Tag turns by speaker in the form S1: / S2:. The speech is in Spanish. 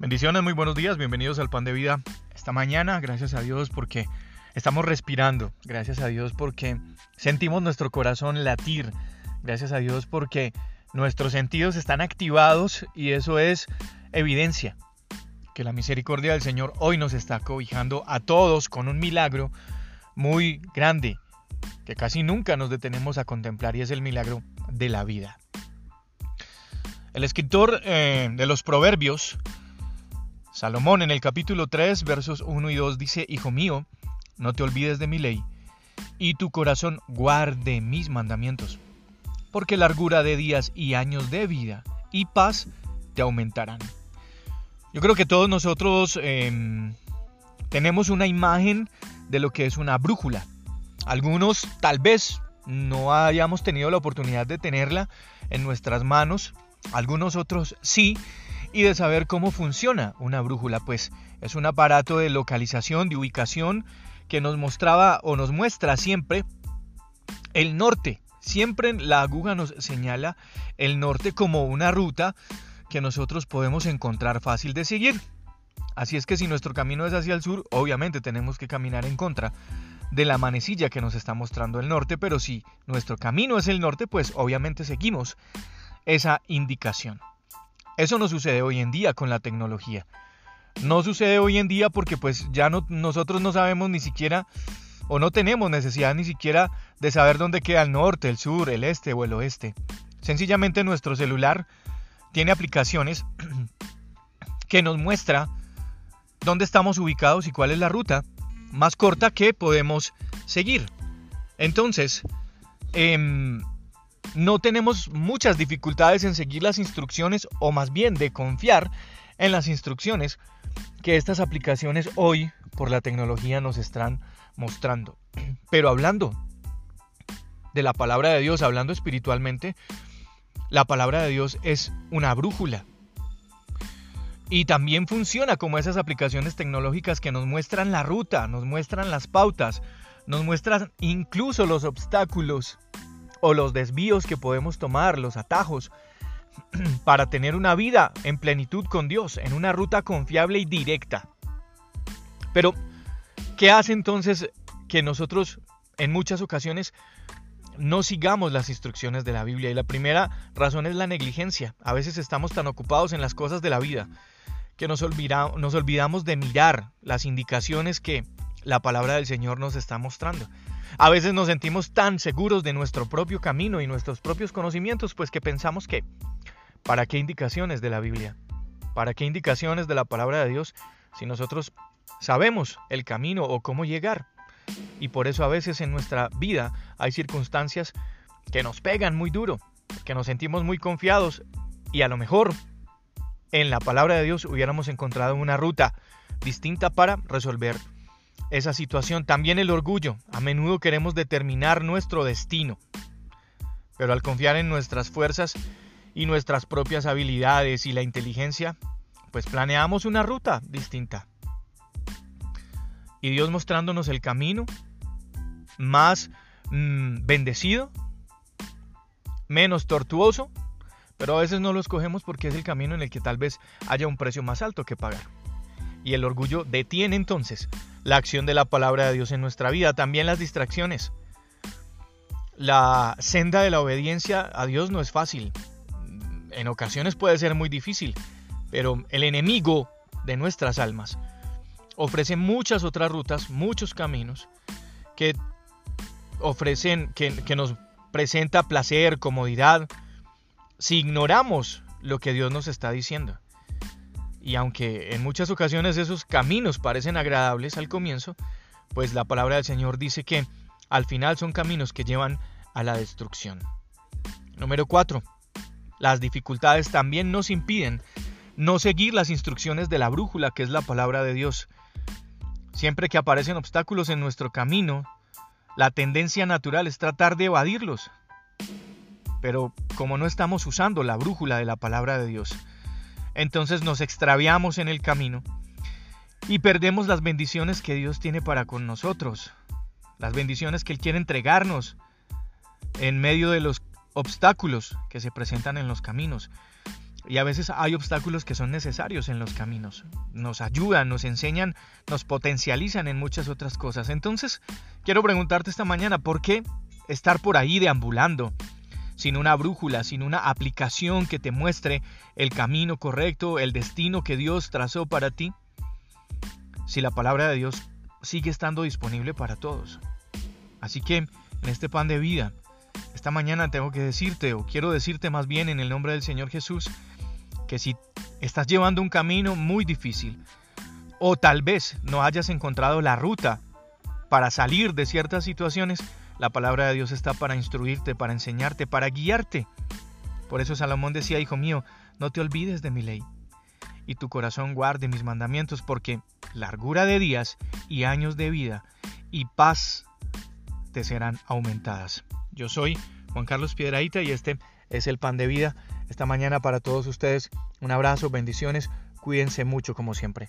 S1: Bendiciones, muy buenos días, bienvenidos al Pan de Vida esta mañana. Gracias a Dios porque estamos respirando. Gracias a Dios porque sentimos nuestro corazón latir. Gracias a Dios porque nuestros sentidos están activados y eso es evidencia que la misericordia del Señor hoy nos está cobijando a todos con un milagro muy grande que casi nunca nos detenemos a contemplar y es el milagro de la vida. El escritor eh, de los Proverbios Salomón en el capítulo 3, versos 1 y 2 dice, Hijo mío, no te olvides de mi ley, y tu corazón guarde mis mandamientos, porque largura de días y años de vida y paz te aumentarán. Yo creo que todos nosotros em, tenemos una imagen de lo que es una brújula. Algunos tal vez no hayamos tenido la oportunidad de tenerla en nuestras manos, algunos otros sí, y de saber cómo funciona una brújula, pues es un aparato de localización, de ubicación que nos mostraba o nos muestra siempre el norte. Siempre la aguja nos señala el norte como una ruta que nosotros podemos encontrar fácil de seguir. Así es que si nuestro camino es hacia el sur, obviamente tenemos que caminar en contra de la manecilla que nos está mostrando el norte, pero si nuestro camino es el norte, pues obviamente seguimos esa indicación. Eso no sucede hoy en día con la tecnología. No sucede hoy en día porque pues ya no, nosotros no sabemos ni siquiera o no tenemos necesidad ni siquiera de saber dónde queda el norte, el sur, el este o el oeste. Sencillamente nuestro celular tiene aplicaciones que nos muestra dónde estamos ubicados y cuál es la ruta más corta que podemos seguir. Entonces, eh, no tenemos muchas dificultades en seguir las instrucciones o más bien de confiar en las instrucciones que estas aplicaciones hoy por la tecnología nos están mostrando. Pero hablando de la palabra de Dios, hablando espiritualmente, la palabra de Dios es una brújula. Y también funciona como esas aplicaciones tecnológicas que nos muestran la ruta, nos muestran las pautas, nos muestran incluso los obstáculos o los desvíos que podemos tomar, los atajos, para tener una vida en plenitud con Dios, en una ruta confiable y directa. Pero, ¿qué hace entonces que nosotros en muchas ocasiones no sigamos las instrucciones de la Biblia? Y la primera razón es la negligencia. A veces estamos tan ocupados en las cosas de la vida que nos, nos olvidamos de mirar las indicaciones que la palabra del Señor nos está mostrando. A veces nos sentimos tan seguros de nuestro propio camino y nuestros propios conocimientos, pues que pensamos que, ¿para qué indicaciones de la Biblia? ¿Para qué indicaciones de la palabra de Dios si nosotros sabemos el camino o cómo llegar? Y por eso a veces en nuestra vida hay circunstancias que nos pegan muy duro, que nos sentimos muy confiados y a lo mejor en la palabra de Dios hubiéramos encontrado una ruta distinta para resolver esa situación. También el orgullo. A menudo queremos determinar nuestro destino. Pero al confiar en nuestras fuerzas y nuestras propias habilidades y la inteligencia, pues planeamos una ruta distinta. Y Dios mostrándonos el camino más mm, bendecido, menos tortuoso, pero a veces no lo escogemos porque es el camino en el que tal vez haya un precio más alto que pagar. Y el orgullo detiene entonces la acción de la palabra de Dios en nuestra vida, también las distracciones. La senda de la obediencia a Dios no es fácil. En ocasiones puede ser muy difícil, pero el enemigo de nuestras almas ofrece muchas otras rutas, muchos caminos que ofrecen, que, que nos presenta placer, comodidad, si ignoramos lo que Dios nos está diciendo. Y aunque en muchas ocasiones esos caminos parecen agradables al comienzo, pues la palabra del Señor dice que al final son caminos que llevan a la destrucción. Número 4. Las dificultades también nos impiden no seguir las instrucciones de la brújula, que es la palabra de Dios. Siempre que aparecen obstáculos en nuestro camino, la tendencia natural es tratar de evadirlos. Pero como no estamos usando la brújula de la palabra de Dios, entonces nos extraviamos en el camino y perdemos las bendiciones que Dios tiene para con nosotros, las bendiciones que Él quiere entregarnos en medio de los obstáculos que se presentan en los caminos. Y a veces hay obstáculos que son necesarios en los caminos. Nos ayudan, nos enseñan, nos potencializan en muchas otras cosas. Entonces, quiero preguntarte esta mañana, ¿por qué estar por ahí deambulando? Sin una brújula, sin una aplicación que te muestre el camino correcto, el destino que Dios trazó para ti, si la palabra de Dios sigue estando disponible para todos. Así que en este pan de vida, esta mañana tengo que decirte, o quiero decirte más bien en el nombre del Señor Jesús, que si estás llevando un camino muy difícil, o tal vez no hayas encontrado la ruta para salir de ciertas situaciones, la palabra de Dios está para instruirte, para enseñarte, para guiarte. Por eso Salomón decía, Hijo mío, no te olvides de mi ley, y tu corazón guarde mis mandamientos, porque largura de días y años de vida y paz te serán aumentadas. Yo soy Juan Carlos Piedraíta y este es el pan de vida. Esta mañana para todos ustedes un abrazo, bendiciones, cuídense mucho como siempre.